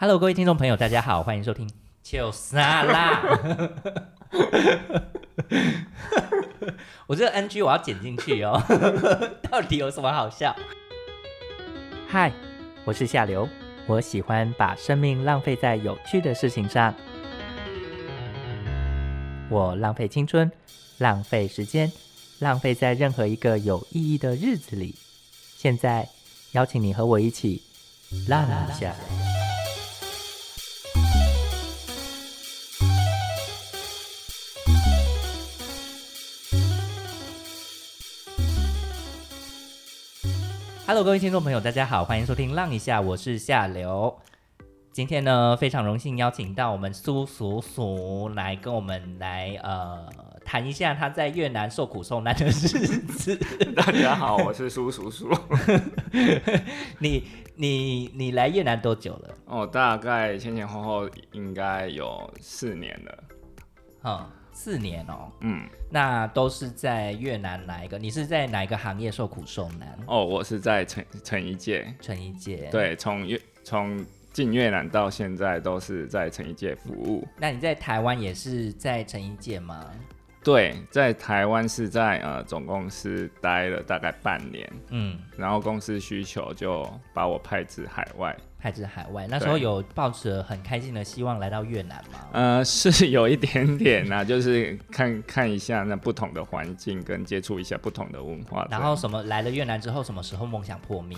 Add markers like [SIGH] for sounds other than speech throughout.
Hello，各位听众朋友，大家好，欢迎收听就沙啦。[LAUGHS] 我这个 NG 我要剪进去哦，[LAUGHS] 到底有什么好笑？嗨，我是夏流，我喜欢把生命浪费在有趣的事情上。我浪费青春，浪费时间，浪费在任何一个有意义的日子里。现在邀请你和我一起浪一下。Hello，各位听众朋友，大家好，欢迎收听《浪一下》，我是夏流。今天呢，非常荣幸邀请到我们苏叔叔来跟我们来呃谈一下他在越南受苦受难的日子。大家好，我是苏叔叔。你你你来越南多久了？哦，大概前前后后应该有四年了。嗯，四年哦。嗯，那都是在越南哪一个？你是在哪一个行业受苦受难？哦，我是在成成一届。成一届。对，从越从进越南到现在都是在成一届服务。那你在台湾也是在成一届吗？对，在台湾是在呃总公司待了大概半年，嗯，然后公司需求就把我派至海外。派至海外，那时候有抱着很开心的希望来到越南吗？呃，是 [LAUGHS] 有一点点呐，就是看看一下那不同的环境，跟接触一下不同的文化。然后什么来了越南之后，什么时候梦想破灭？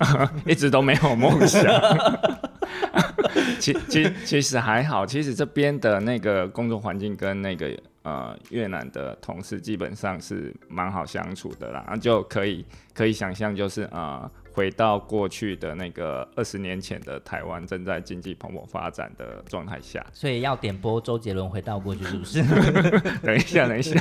[LAUGHS] 一直都没有梦想。[LAUGHS] 其其其实还好，其实这边的那个工作环境跟那个呃越南的同事基本上是蛮好相处的啦，就可以可以想象就是呃。回到过去的那个二十年前的台湾，正在经济蓬勃发展的状态下，所以要点播周杰伦回到过去，是不是？[LAUGHS] 等一下，等一下。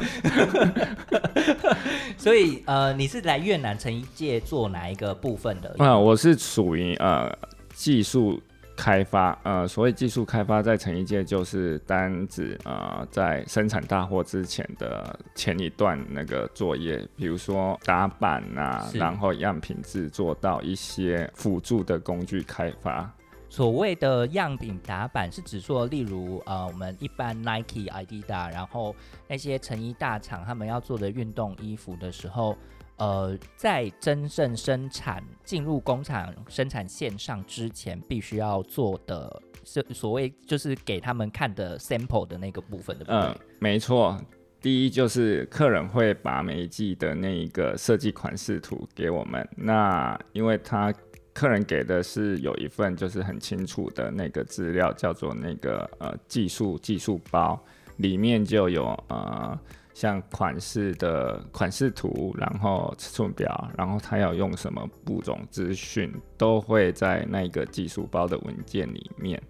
[LAUGHS] 所以呃，你是来越南成一届做哪一个部分的？啊，我是属于呃技术。开发，呃，所谓技术开发，在成衣界就是单指，呃，在生产大货之前的前一段那个作业，比如说打板啊，然后样品制作到一些辅助的工具开发。所谓的样品打板是指说，例如，呃，我们一般 Nike、Adidas，然后那些成衣大厂他们要做的运动衣服的时候。呃，在真正生产进入工厂生产线上之前，必须要做的是所谓就是给他们看的 sample 的那个部分的。嗯，没错。第一就是客人会把每一季的那一个设计款式图给我们，那因为他客人给的是有一份就是很清楚的那个资料，叫做那个呃技术技术包，里面就有呃。像款式的款式图，然后尺寸表，然后他要用什么布种资讯，都会在那个技术包的文件里面。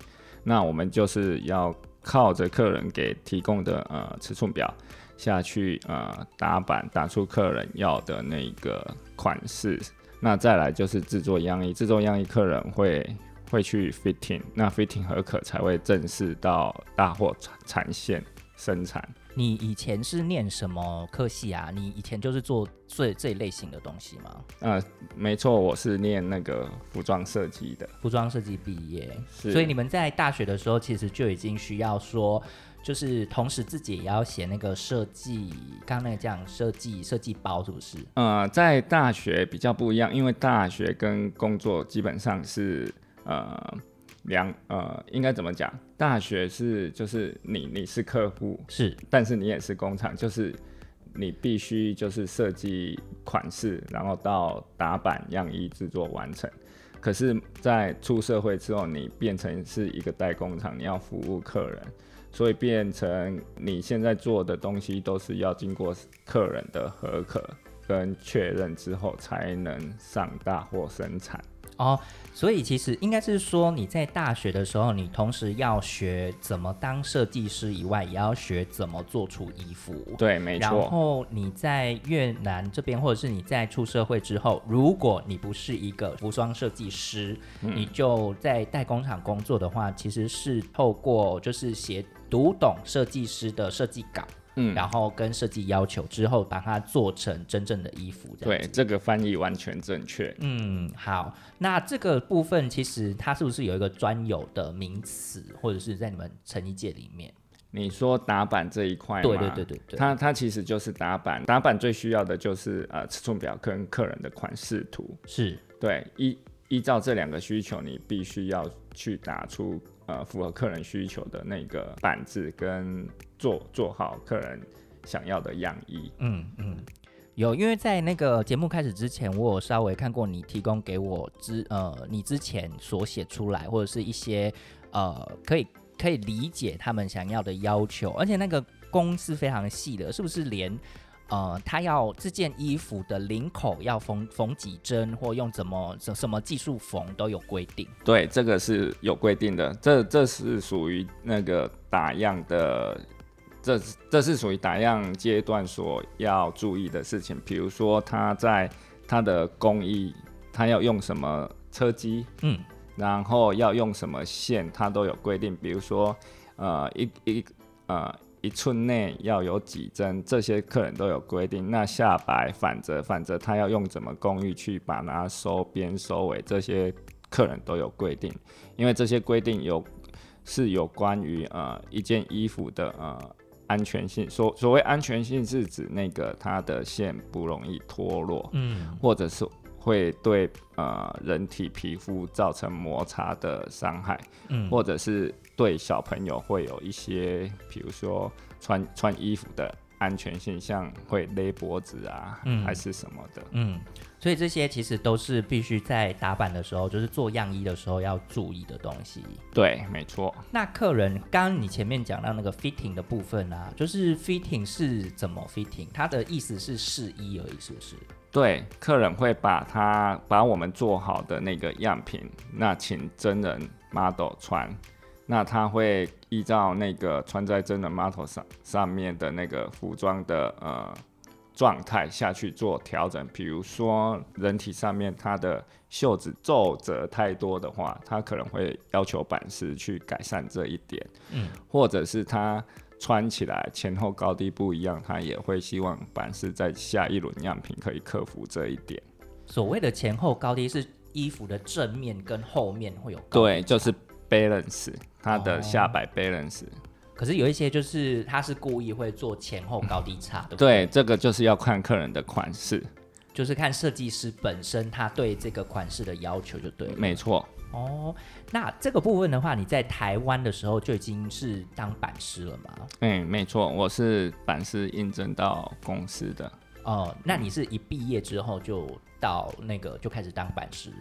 那我们就是要靠着客人给提供的呃尺寸表下去呃打版，打出客人要的那个款式。那再来就是制作样衣，制作样衣客人会会去 fitting，那 fitting 合可才会正式到大货产产线生产。你以前是念什么科系啊？你以前就是做这这一类型的东西吗？呃，没错，我是念那个服装设计的。服装设计毕业，所以你们在大学的时候其实就已经需要说，就是同时自己也要写那个设计，刚刚那个讲设计设计包是不是？呃，在大学比较不一样，因为大学跟工作基本上是呃。两呃，应该怎么讲？大学是就是你你是客户是，但是你也是工厂，就是你必须就是设计款式，然后到打版样衣制作完成。可是，在出社会之后，你变成是一个代工厂，你要服务客人，所以变成你现在做的东西都是要经过客人的合可跟确认之后，才能上大货生产。哦，所以其实应该是说你在大学的时候，你同时要学怎么当设计师以外，也要学怎么做出衣服。对，没错。然后你在越南这边，或者是你在出社会之后，如果你不是一个服装设计师，你就在代工厂工作的话，其实是透过就是写读懂设计师的设计稿。嗯，然后跟设计要求之后，把它做成真正的衣服。对，这个翻译完全正确。嗯，好，那这个部分其实它是不是有一个专有的名词，或者是在你们成衣界里面？你说打板这一块对对对对，它它其实就是打板，打板最需要的就是呃尺寸表跟客人的款式图。是对，依依照这两个需求，你必须要去打出呃符合客人需求的那个板子，跟做做好客人想要的样衣。嗯嗯，有，因为在那个节目开始之前，我有稍微看过你提供给我之呃你之前所写出来，或者是一些呃可以可以理解他们想要的要求，而且那个工是非常细的，是不是连？呃，他要这件衣服的领口要缝缝几针，或用怎么什什么技术缝都有规定。对，这个是有规定的，这这是属于那个打样的，这这是属于打样阶段所要注意的事情。比如说，他在他的工艺，他要用什么车机，嗯，然后要用什么线，它都有规定。比如说，呃，一一呃一寸内要有几针，这些客人都有规定。那下摆、反折、反折，他要用怎么工艺去把它收边、收尾，这些客人都有规定。因为这些规定有是有关于呃一件衣服的呃安全性。所所谓安全性是指那个它的线不容易脱落，嗯或者是会对呃人体皮肤造成摩擦的伤害。嗯，或者是对小朋友会有一些，比如说穿穿衣服的安全性，像会勒脖子啊，嗯还是什么的。嗯，所以这些其实都是必须在打版的时候，就是做样衣的时候要注意的东西。对，没错。那客人刚刚你前面讲到那个 fitting 的部分啊，就是 fitting 是怎么 fitting？它的意思是试衣而已，是不是？对，客人会把他把我们做好的那个样品，那请真人 model 穿，那他会依照那个穿在真人 model 上上面的那个服装的呃状态下去做调整。比如说人体上面它的袖子皱褶太多的话，它可能会要求版师去改善这一点，嗯，或者是它。穿起来前后高低不一样，它也会希望版师在下一轮样品可以克服这一点。所谓的前后高低是衣服的正面跟后面会有对，就是 balance，它的哦下摆 balance。可是有一些就是他是故意会做前后高低差，对不对，这个就是要看客人的款式，就是看设计师本身他对这个款式的要求就对了。没错。哦，那这个部分的话，你在台湾的时候就已经是当版师了吗？嗯，没错，我是版师应征到公司的。哦，那你是一毕业之后就到那个就开始当版师？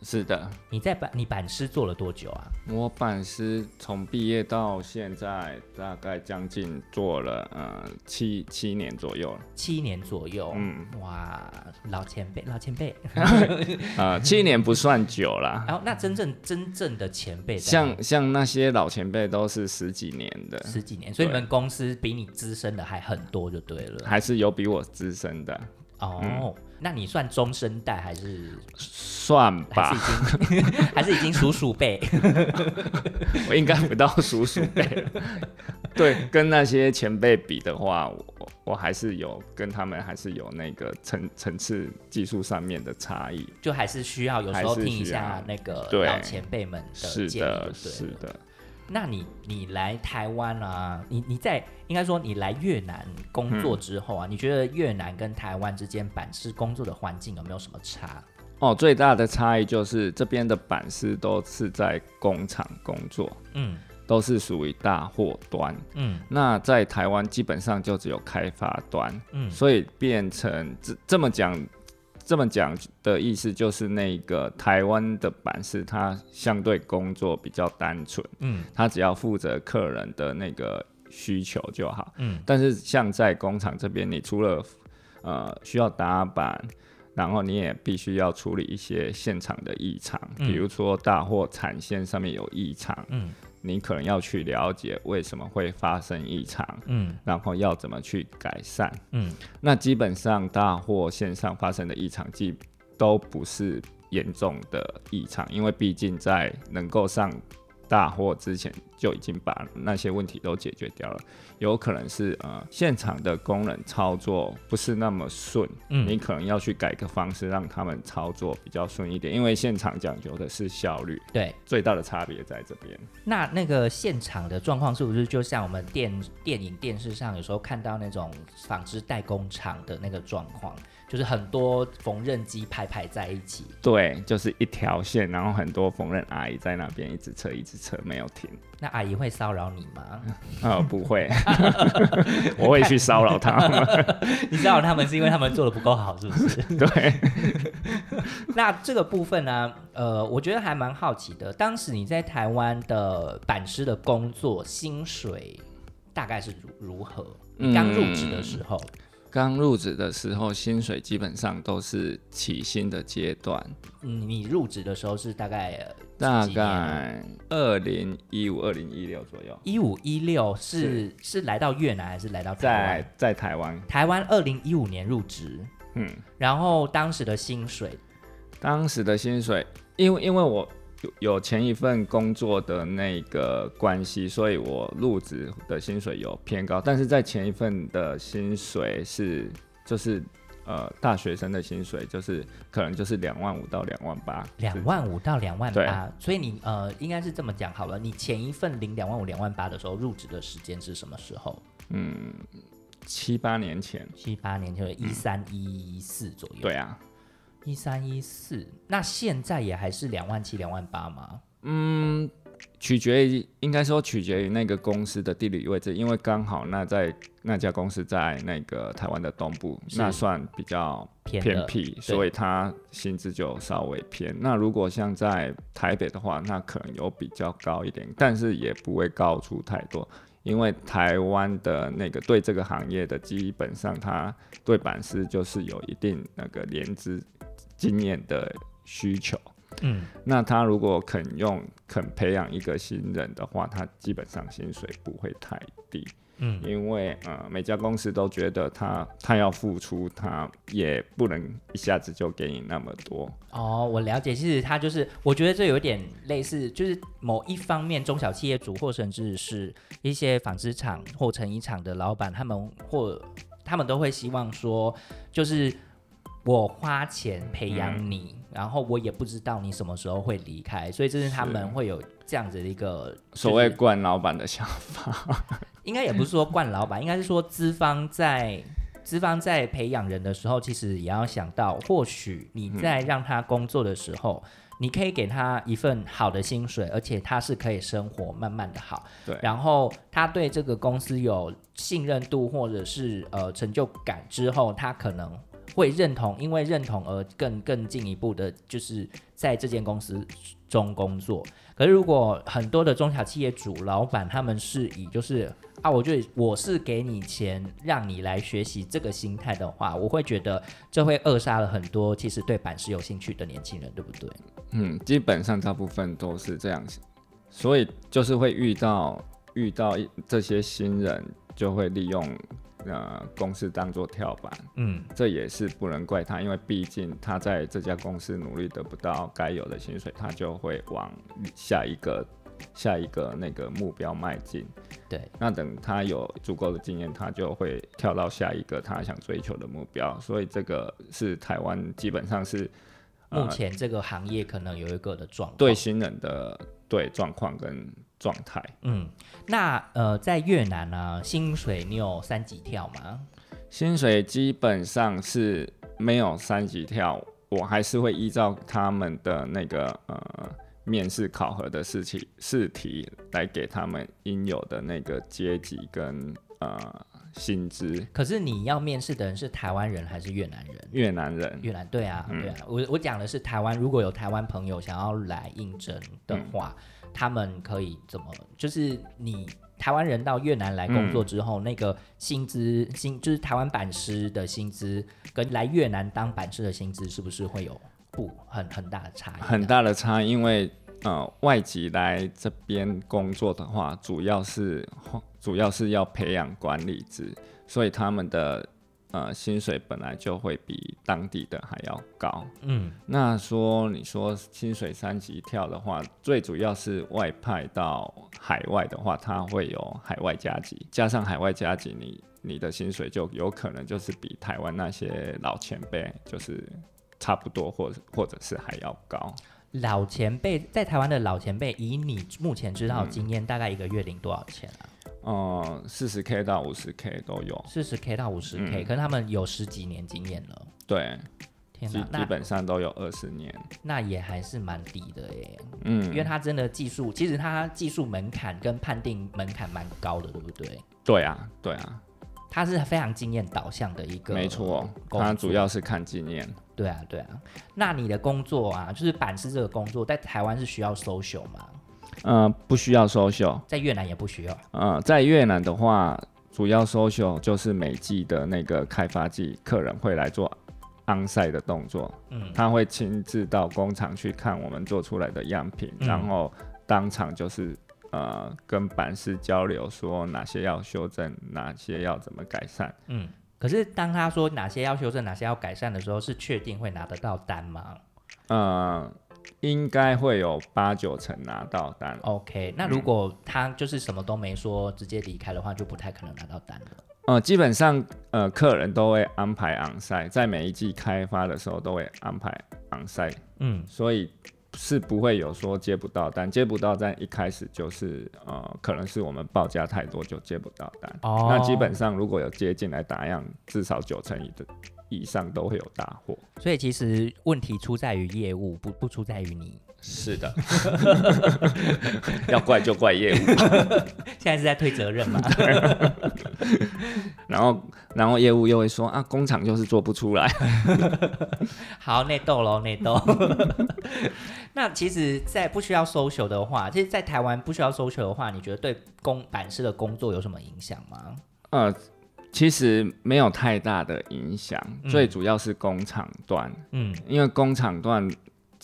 是的，你在版你版师做了多久啊？我版师从毕业到现在大概将近做了呃七七年左右了。七年左右。嗯，哇，老前辈，老前辈。[LAUGHS] 呃，七年不算久啦。然 [LAUGHS] 后那真正真正的前辈像像那些老前辈都是十几年的，十几年，所以你对们公司比你资深的还很多就对了。还是有比我资深的，哦，那你算中生代还是算吧还是。已经还是已经 [LAUGHS] 数数辈？[LAUGHS] 我应该不到叔叔辈。对，跟那些前辈比的话，我我还是有跟他们还是有那个层层次技术上面的差异。就还是需要有时候听一下那个老前辈们的建议是的，是。的。那你你来台湾啊，你你在应该说你来越南工作之后啊，你觉得越南跟台湾之间版式工作的环境有没有什么差？哦，最大的差异就是这边的版式都是在工厂工作，嗯都是属于大货端。嗯那在台湾基本上就只有开发端，嗯所以变成这这么讲，这么讲的意思就是那个台湾的版式，它相对工作比较单纯，嗯。他只要负责客人的那个需求就好。嗯。但是像在工厂这边，你除了呃需要打板，然后你也必须要处理一些现场的异常，嗯。比如说大货产线上面有异常，嗯你可能要去了解为什么会发生异常，嗯然后要怎么去改善。嗯那基本上大货线上发生的异常，基都不是严重的异常，因为毕竟在能够上大货之前就已经把那些问题都解决掉了。有可能是呃现场的工人操作不是那么顺，嗯你可能要去改个方式让他们操作比较顺一点，因为现场讲究的是效率，对。最大的差别在这边。那那个现场的状况是不是就像我们电电影、电视上有时候看到那种纺织代工厂的那个状况，就是很多缝纫机排排在一起？对，就是一条线，然后很多缝纫阿姨在那边一直扯，一直扯，没有停。那阿姨会骚扰你吗？[LAUGHS] 哦，不会，[LAUGHS] 我会去骚扰他们。[LAUGHS] 你骚扰他们是因为他们做的不够好，是不是？对，那这个部分呢，呃，我觉得还蛮好奇的。当时你在台湾的版师的工作薪水大概是如如何？你刚入职的时候，刚入职的时候，薪水基本上都是起薪的阶段，嗯，你入职的时候是大概呃大概二零一五、二零一六左右，一五一六是是来到越南还是来到台在？在台湾，台湾二零一五年入职，嗯，然后当时的薪水，当时的薪水，因为因为我有有前一份工作的那个关系，所以我入职的薪水有偏高，但是在前一份的薪水是就是呃大学生的薪水，就是可能就是两万五到两万八，两万五到两万八，所以你呃应该是这么讲好了，你前一份领两万五、两万八的时候，入职的时间是什么时候？嗯七八年前，七八年前一三一四左右。对，啊，一三一四，那现在也还是两万七、两万八吗？嗯取决于应该说取决于那个公司的地理位置，因为刚好那在那家公司在那个台湾的东部，那算比较偏僻，所以它薪资就稍微偏。那如果像在台北的话，那可能有比较高一点，但是也不会高出太多，因为台湾的那个对这个行业的基本上，它对板师就是有一定那个连资经验的需求。嗯，那他如果肯用肯培养一个新人的话，他基本上薪水不会太低。嗯，因为呃每家公司都觉得他他要付出，他也不能一下子就给你那么多。哦，我了解，其实他就是，我觉得这有点类似，就是某一方面中小企业主或甚至是一些纺织厂或成衣厂的老板，他们或他们都会希望说，就是我花钱培养你，然后我也不知道你什么时候会离开，所以这是他们会有这样子的一个所谓就是惯老板的想法，[LAUGHS] 应该也不是说惯老板，应该是说资方在资方在培养人的时候，其实也要想到，或许你在让他工作的时候，你可以给他一份好的薪水，而且他是可以生活慢慢的好，对。然后他对这个公司有信任度或者是呃成就感之后，他可能。会认同，因为认同而更更进一步的，就是在这间公司中工作。可是如果很多的中小企业主老板他们是以就是啊，我就我是给你钱让你来学习这个心态的话，我会觉得这会扼杀了很多其实对板式有兴趣的年轻人，对不对？嗯，基本上大部分都是这样子，所以就是会遇到遇到这些新人，就会利用呃公司当做跳板。嗯，这也是不能怪他，因为毕竟他在这家公司努力得不到该有的薪水，他就会往下一个下一个那个目标迈进。对，那等他有足够的经验，他就会跳到下一个他想追求的目标。所以这个是台湾基本上是呃目前这个行业可能有一个的状况。对新人的对状况跟状态。嗯，那呃，在越南呢、薪水你有三级跳吗？薪水基本上是没有三级跳，我还是会依照他们的那个呃面试考核的试题试题来给他们应有的那个阶级跟呃薪资。可是你要面试的人是台湾人还是越南人？越南人越南对啊，嗯对啊，我我讲的是台湾，如果有台湾朋友想要来应征的话，他们可以怎么？就是你台湾人到越南来工作之后，那个薪资薪就是台湾版师的薪资跟来越南当版师的薪资是不是会有不很很大的差异？很。大的差异，因为呃外籍来这边工作的话，主要是主要是要培养管理职，所以他们的呃薪水本来就会比当地的还要高。嗯那说你说薪水三级跳的话，最主要是外派到海外的话，它会有海外加级，加上海外加级，你你的薪水就有可能就是比台湾那些老前辈就是差不多，或者或者是还要高。老前辈在台湾的老前辈，以你目前知道的经验，大概一个月领多少钱啊？嗯，四十 K 到五十 K 都有，四十 K 到五十 K，、嗯可是他们有十几年经验了。对，基天哪，那基本上都有二十年。那也还是蛮低的耶，嗯因为他真的技术，其实他技术门槛跟判定门槛蛮高的，对不对？对啊，对啊，他是非常经验导向的一个，没错，他主要是看经验。对啊，对啊。那你的工作啊，就是板师这个工作，在台湾是需要 social 吗？呃，不需要收秀。在越南也不需要。呃，在越南的话，主要 social 就是每季的那个开发季，客人会来做 onsite 的动作，嗯他会亲自到工厂去看我们做出来的样品，嗯然后当场就是呃跟板师交流，说哪些要修正，哪些要怎么改善。嗯。可是当他说哪些要修正，哪些要改善的时候，是确定会拿得到单吗呃，应该会有八九成拿到单。？OK，那如果他就是什么都没说，直接离开的话，就不太可能拿到单了。呃，基本上呃，客人都会安排 onsite，在每一季开发的时候都会安排 onsite。嗯，所以是不会有说接不到单，接不到单一开始就是呃，可能是我们报价太多就接不到单。哦那基本上如果有接进来打样，至少九成以的以上都会有大货。所以其实问题出在于业务，不不出在于你。是的，[LAUGHS] 要怪就怪业务。[LAUGHS] 现在是在推责任嘛？[LAUGHS] 然后然后业务又会说啊，工厂就是做不出来。好，内斗喽，内斗。那其实，在不需要 social 的话，其实，在台湾不需要 social 的话，你觉得对工板式的工作有什么影响吗？呃，其实没有太大的影响，嗯最主要是工厂端。嗯因为工厂段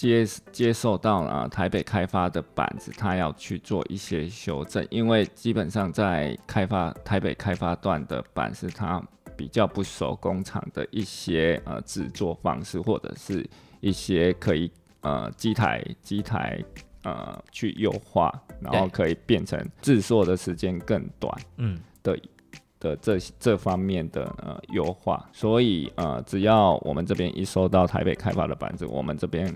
接接受到了、呃台北开发的板子，它要去做一些修正，因为基本上在开发台北开发段的板是它比较不熟工厂的一些呃制作方式，或者是一些可以呃机台机台呃去优化，然后可以变成制作的时间更短。嗯的的这这方面的呃优化，所以呃，只要我们这边一收到台北开发的板子，我们这边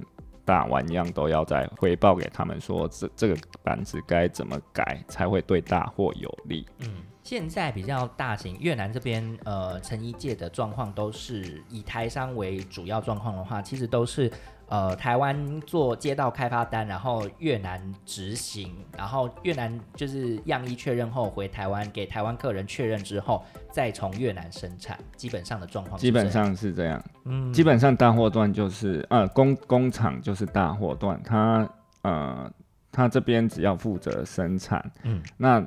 大玩样都要再回报给他们说，这这个板子该怎么改才会对大货有利。嗯。现在比较大型越南这边，呃，成衣界的状况都是以台商为主要状况的话，其实都是呃台湾做街道开发单，然后越南执行，然后越南就是样衣确认后回台湾给台湾客人确认之后，再从越南生产，基本上的状况基本，上是这样，嗯，基本上大货段就是呃工工厂就是大货段，它呃它这边只要负责生产，嗯，那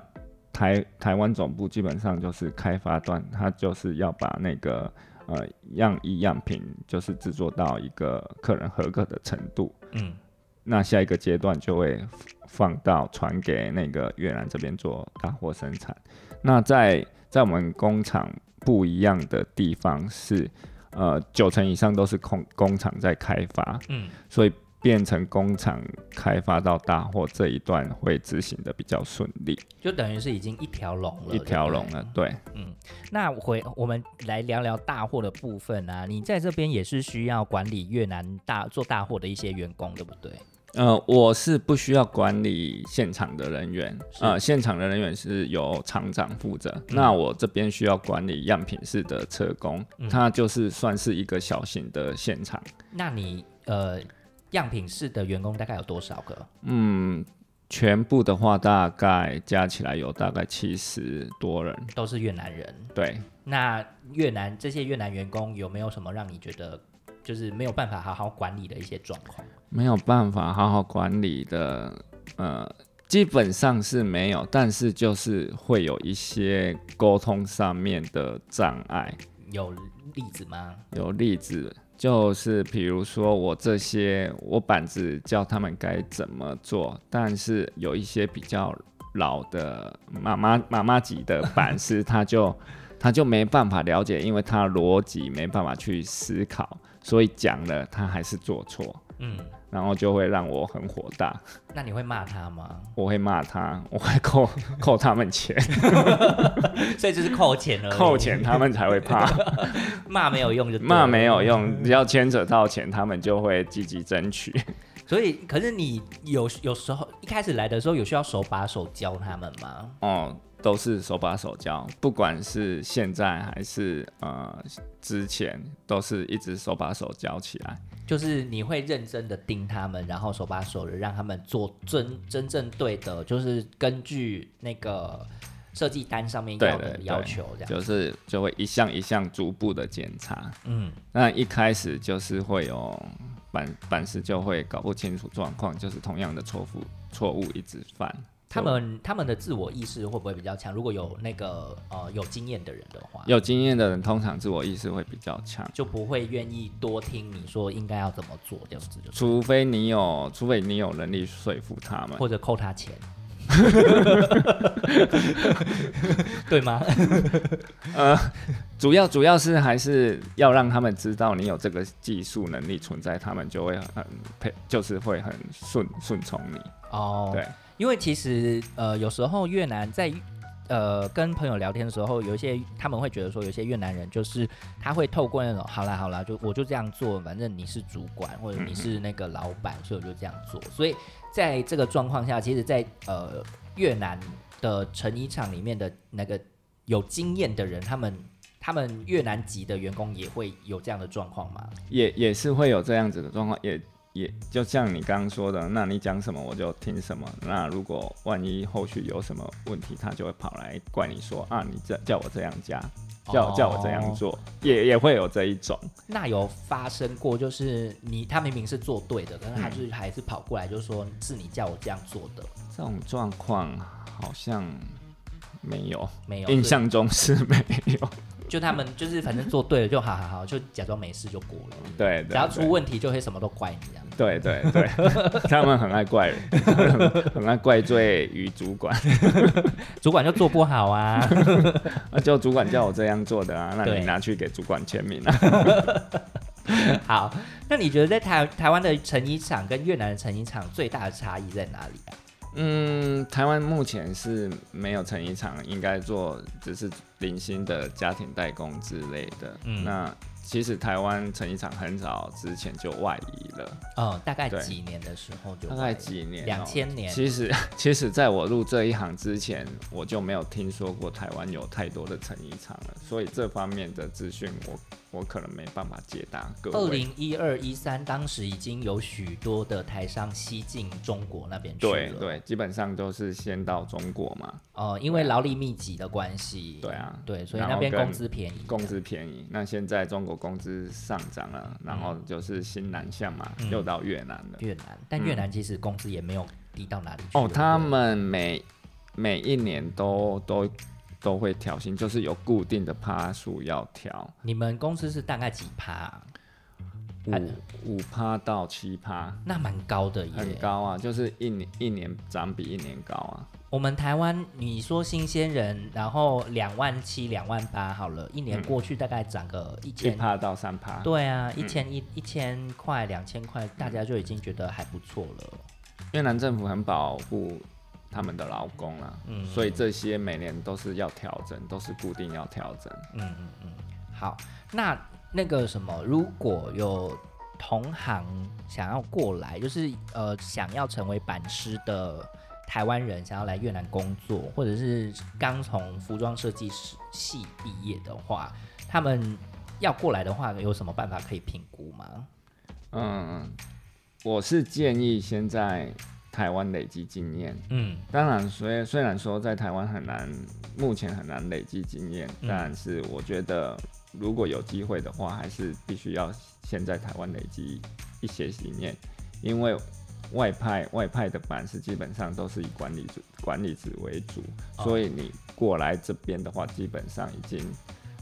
台台湾总部基本上就是开发段，它就是要把那个呃样衣样品就是制作到一个客人合格的程度，嗯。那下一个阶段就会放到传给那个越南这边做大货生产。那在在我们工厂不一样的地方是，呃，九成以上都是工工厂在开发，嗯，所以变成工厂开发到大货这一段会执行的比较顺利，就等于是已经一条龙了，一条龙了对嗯。那回我们来聊聊大货的部分啊，你在这边也是需要管理越南大做大货的一些员工，对不对？呃，我是不需要管理现场的人员，是呃，现场的人员是由厂长负责。嗯那我这边需要管理样品室的车工，嗯它就是算是一个小型的现场。那你呃样品室的员工大概有多少个？嗯，全部的话大概加起来有大概七十多人。都是越南人。对，那越南这些越南员工有没有什么让你觉得就是没有办法好好管理的一些状况？没有办法好好管理的，呃，基本上是没有，但是就是会有一些沟通上面的障碍。有例子吗？有例子，就是比如说我这些我板子教他们该怎么做，但是有一些比较老的妈妈妈妈级的板 [LAUGHS] 师，他就他就没办法了解，因为他逻辑没办法去思考，所以讲了他还是做错，嗯，然后就会让我很火大。那你会骂他吗？我会骂他，我会扣扣他们钱，[LAUGHS] 所以就是扣钱了，扣钱他们才会怕，[LAUGHS] 骂没有用就骂没有用，只要牵扯到钱，他们就会积极争取。所以，可是你有有时候一开始来的时候，有需要手把手教他们吗？哦，都是手把手教，不管是现在还是呃之前，都是一直手把手教起来。就是你会认真的盯他们，然后手把手的让他们做真真正对的，就是根据那个设计单上面要的要求，这样就是就会一项一项逐步的检查。嗯，那一开始就是会有。板板师就会搞不清楚状况，就是同样的错误错误一直犯。他们他们的自我意识会不会比较强？如果有那个呃有经验的人的话，有经验的人通常自我意识会比较强，就不会愿意多听你说应该要怎么做这样子。除非你有，除非你有能力说服他们，或者扣他钱。[LAUGHS] 对吗？[LAUGHS] 呃，主要主要是还是要让他们知道你有这个技术能力存在，他们就会很配，就是会很顺顺从你。哦，对，因为其实呃，有时候越南在呃跟朋友聊天的时候，有一些他们会觉得说，有些越南人就是他会透过那种好啦好啦，就我就这样做，反正你是主管或者你是那个老板，所以我就这样做，所以。在这个状况下，其实，在呃越南的成衣厂里面的那个有经验的人，他们他们越南籍的员工也会有这样的状况吗？也也是会有这样子的状况，也也就像你刚刚说的，那你讲什么我就听什么。那如果万一后续有什么问题，他就会跑来怪你说啊，你这叫我这样加。叫叫我这样做，也也会有这一种。那有发生过，就是你他明明是做对的，可是他就是还是跑过来，就是说是你叫我这样做的。这种状况好像没有，没有，印象中是没有。就他们 [LAUGHS] 就是反正做对了就好好好，就假装没事就过了。对，只要出问题就会什么都怪你这样。对对对，[LAUGHS] 他们很爱怪人，[LAUGHS] 很爱怪罪于主管，主管就做不好啊，那就主管叫我这样做的啊，那你拿去给主管签名啊。好，那你觉得在台台湾的成衣厂跟越南的成衣厂最大的差异在哪里啊？嗯，台湾目前是没有成衣厂，应该做只是零星的家庭代工之类的。嗯，那。其实台湾成衣厂很早之前就外移了，嗯，大概几年的时候就大概几年，两千年。其实，[LAUGHS] 其实在我入这一行之前，我就没有听说过台湾有太多的成衣厂了，所以这方面的资讯我。我可能没办法解答各位。二零一二一三，当时已经有许多的台商西进中国那边去了。对对，基本上都是先到中国嘛。哦，因为劳力密集的关系。对啊，对，所以那边工资便宜。工资便宜。那现在中国工资上涨了，然后就是新南向嘛，又到越南了。越南，但越南其实工资也没有低到哪里去。哦，他们每每一年都都。都会调薪，就是有固定的趴数要调。你们公司是大概几趴？五五趴到七趴，那蛮高的耶。很高啊，就是一年一年涨比一年高啊。我们台湾，你说新鲜人，然后两万七、两万八好了，一年过去大概涨个一千趴到三趴。对啊，一千一一千块、两千块，大家就已经觉得还不错了。越南政府很保护。他们的劳工啊，嗯，所以这些每年都是要调整，都是固定要调整。嗯嗯嗯。好，那那个什么，如果有同行想要过来，就是呃想要成为板师的台湾人，想要来越南工作，或者是刚从服装设计师系毕业的话，他们要过来的话，有什么办法可以评估吗？嗯，我是建议先在。台湾累积经验，嗯，当然，虽虽然说在台湾很难，目前很难累积经验，但是我觉得如果有机会的话，还是必须要先在台湾累积一些经验，因为外派外派的版式基本上都是以管理组管理职为主，所以你过来这边的话，基本上已经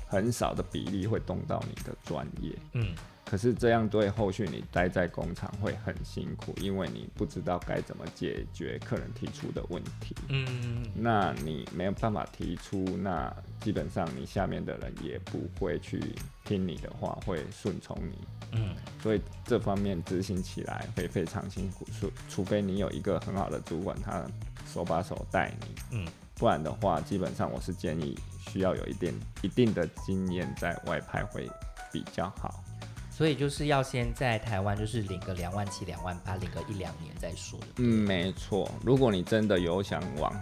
很少的比例会动到你的专业，嗯。可是这样对后续你待在工厂会很辛苦，因为你不知道该怎么解决客人提出的问题。嗯，那你没有办法提出，那基本上你下面的人也不会去听你的话，会顺从你。嗯，所以这方面执行起来会非常辛苦，除除非你有一个很好的主管，他手把手带你。嗯，不然的话，基本上我是建议需要有一点一定的经验在外派会比较好。所以就是要先在台湾就是领个两万七、两万八，领个一两年再说。嗯，没错。如果你真的有想往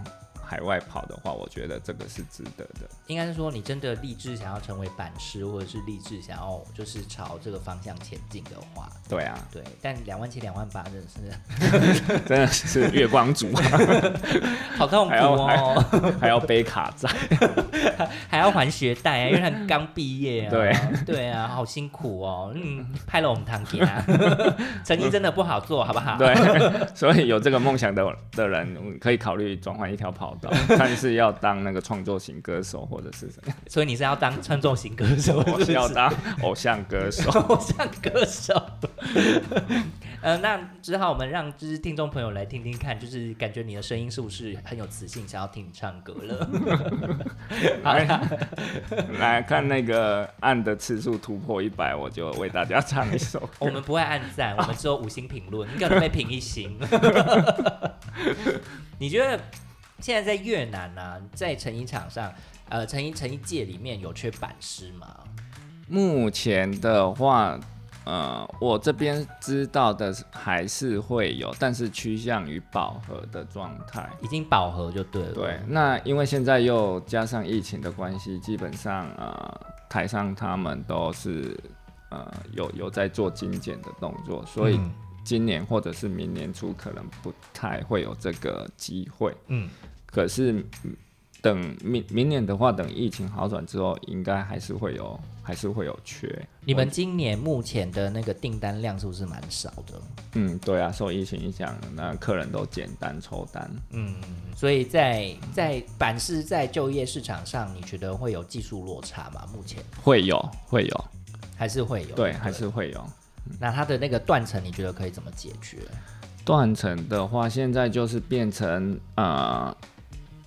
海外跑的话，我觉得这个是值得的。应该是说，你真的立志想要成为板师，或者是立志想要就是朝这个方向前进的话，对啊，对。但两万七、两万八 [LAUGHS] 真的是真的是月光族，[LAUGHS] 好痛苦哦，还要背卡债，[LAUGHS] 还要还学贷啊，因为他刚毕业啊。对对啊，好辛苦哦。嗯，拍了我们堂姐啊，成绩真的不好做，好不好？对，所以有这个梦想的的人，可以考虑转换一条跑。看是要当那个创作型歌手，或者是什么？所以你是要当创作型歌手，我是要当偶像歌手。[LAUGHS] 偶像歌手。[LAUGHS] 呃，那只好我们让就是听众朋友来听听看，就是感觉你的声音是不是很有磁性，想要听你唱歌了？[LAUGHS] 来，来看那个按的次数突破一百，我就为大家唱一首。我们不会按赞，我们只有五星评论，你可能被评一星。你觉得？现在在越南呢，在成衣厂上，呃，成衣成衣界里面有缺板师吗？目前的话，呃，我这边知道的还是会有，但是趋向于饱和的状态，已经饱和就对了。对，那因为现在又加上疫情的关系，基本上呃，台上他们都是呃有有在做精简的动作，所以今年或者是明年初可能不太会有这个机会。嗯。可是，等明明年的话，等疫情好转之后，应该还是会有，还是会有缺。你们今年目前的那个订单量是不是蛮少的？嗯，对啊，受疫情影响，那客人都简单抽单。嗯，所以在在板式在就业市场上，你觉得会有技术落差吗？目前会有，会有，还是会有？对，还是会有。那它的那个断层，你觉得可以怎么解决？断层的话，现在就是变成啊。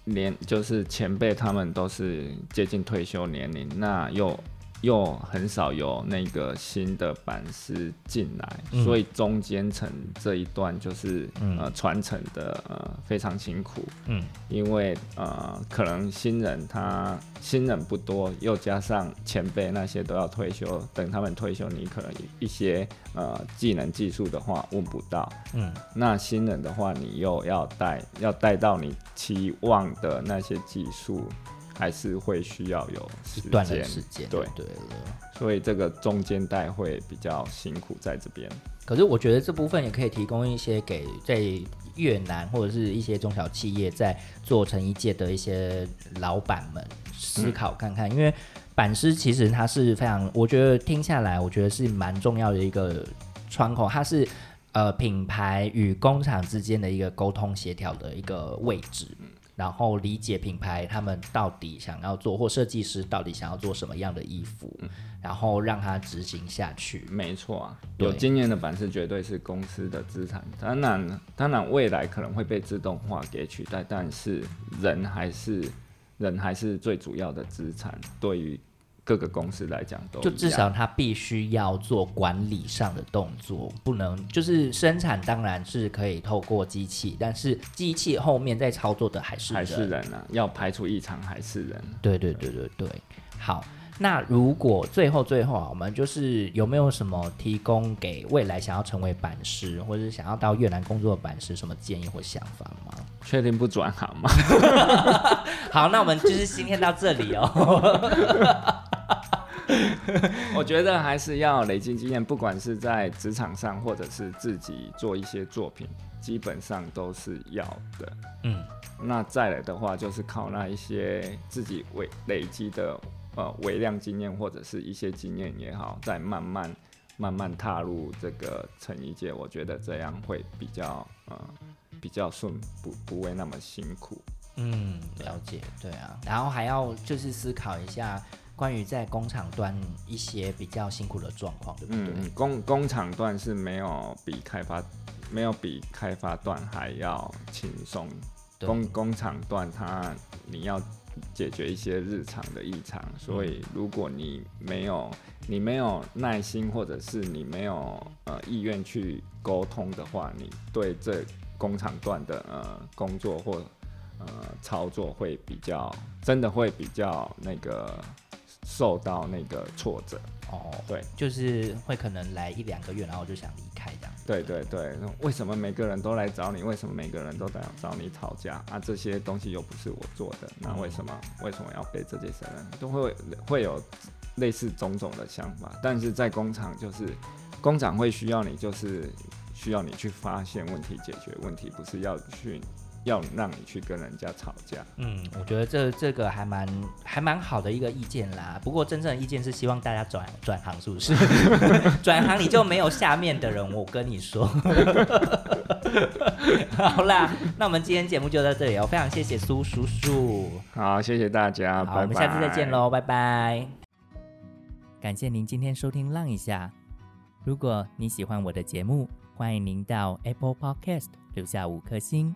连就是前辈他们都是接近退休年龄，那又。又很少有那个新的版师进来，所以中间层这一段就是呃传承的呃非常辛苦，嗯，因为呃可能新人他新人不多，又加上前辈那些都要退休，等他们退休，你可能一些呃技能技术的话问不到，嗯，那新人的话你又要带要带到你期望的那些技术。还是会需要有一段的时间，对对了，所以这个中间带会比较辛苦在这边。可是我觉得这部分也可以提供一些给在越南或者是一些中小企业在做成一届的一些老板们思考看看，因为板师其实它是非常，我觉得听下来，我觉得是蛮重要的一个窗口，它是呃品牌与工厂之间的一个沟通协调的一个位置。然后理解品牌他们到底想要做，或设计师到底想要做什么样的衣服，然后让他执行下去。没错啊，有经验的版式绝对是公司的资产。当然，当然未来可能会被自动化给取代，但是人还是人还是最主要的资产。对于各个公司来讲，都就至少他必须要做管理上的动作，不能就是生产当然是可以透过机器，但是机器后面在操作的还是还是人啊，要排除异常还是人。对对对对对，好，那如果最后最后啊，我们就是有没有什么提供给未来想要成为版师，或者是想要到越南工作的版师什么建议或想法吗？[LAUGHS] 确定不转行吗？[LAUGHS] 好，那我们就是今天到这里哦。[LAUGHS] [LAUGHS] 我觉得还是要累积经验，不管是在职场上，或者是自己做一些作品，基本上都是要的。嗯，那再来的话，就是靠那一些自己累累积的呃微量经验，或者是一些经验也好，再慢慢慢慢踏入这个成衣界。我觉得这样会比较呃比较顺，不不会那么辛苦。嗯，了解，对啊，然后还要就是思考一下。关于在工厂端一些比较辛苦的状况，对不对？嗯，工工厂段是没有比开发没有比开发段还要轻松。对工工厂段它你要解决一些日常的异常，所以如果你没有你没有耐心，或者是你没有呃意愿去沟通的话，你对这工厂段的呃工作或呃操作会比较真的会比较那个受到那个挫折。哦，对，就是会可能来一两个月，然后就想离开这样。对对对，那为什么每个人都来找你？为什么每个人都在找你吵架啊？这些东西又不是我做的，那为什么、为什么要背这些责任？都会会有类似种种的想法，但是在工厂就是工厂会需要你，就是需要你去发现问题、解决问题，不是要去要让你去跟人家吵架。嗯，我觉得这这个还蛮还蛮好的一个意见啦。不过真正的意见是希望大家转转行，是不是？[LAUGHS] 转行你就没有下面的人，我跟你说。[LAUGHS] 好啦，那我们今天节目就到这里哦，非常谢谢苏叔叔。好，谢谢大家，好，拜拜。我们下次再见喽，拜拜。感谢您今天收听《浪一下》。如果你喜欢我的节目，欢迎您到 Apple Podcast 留下五颗星，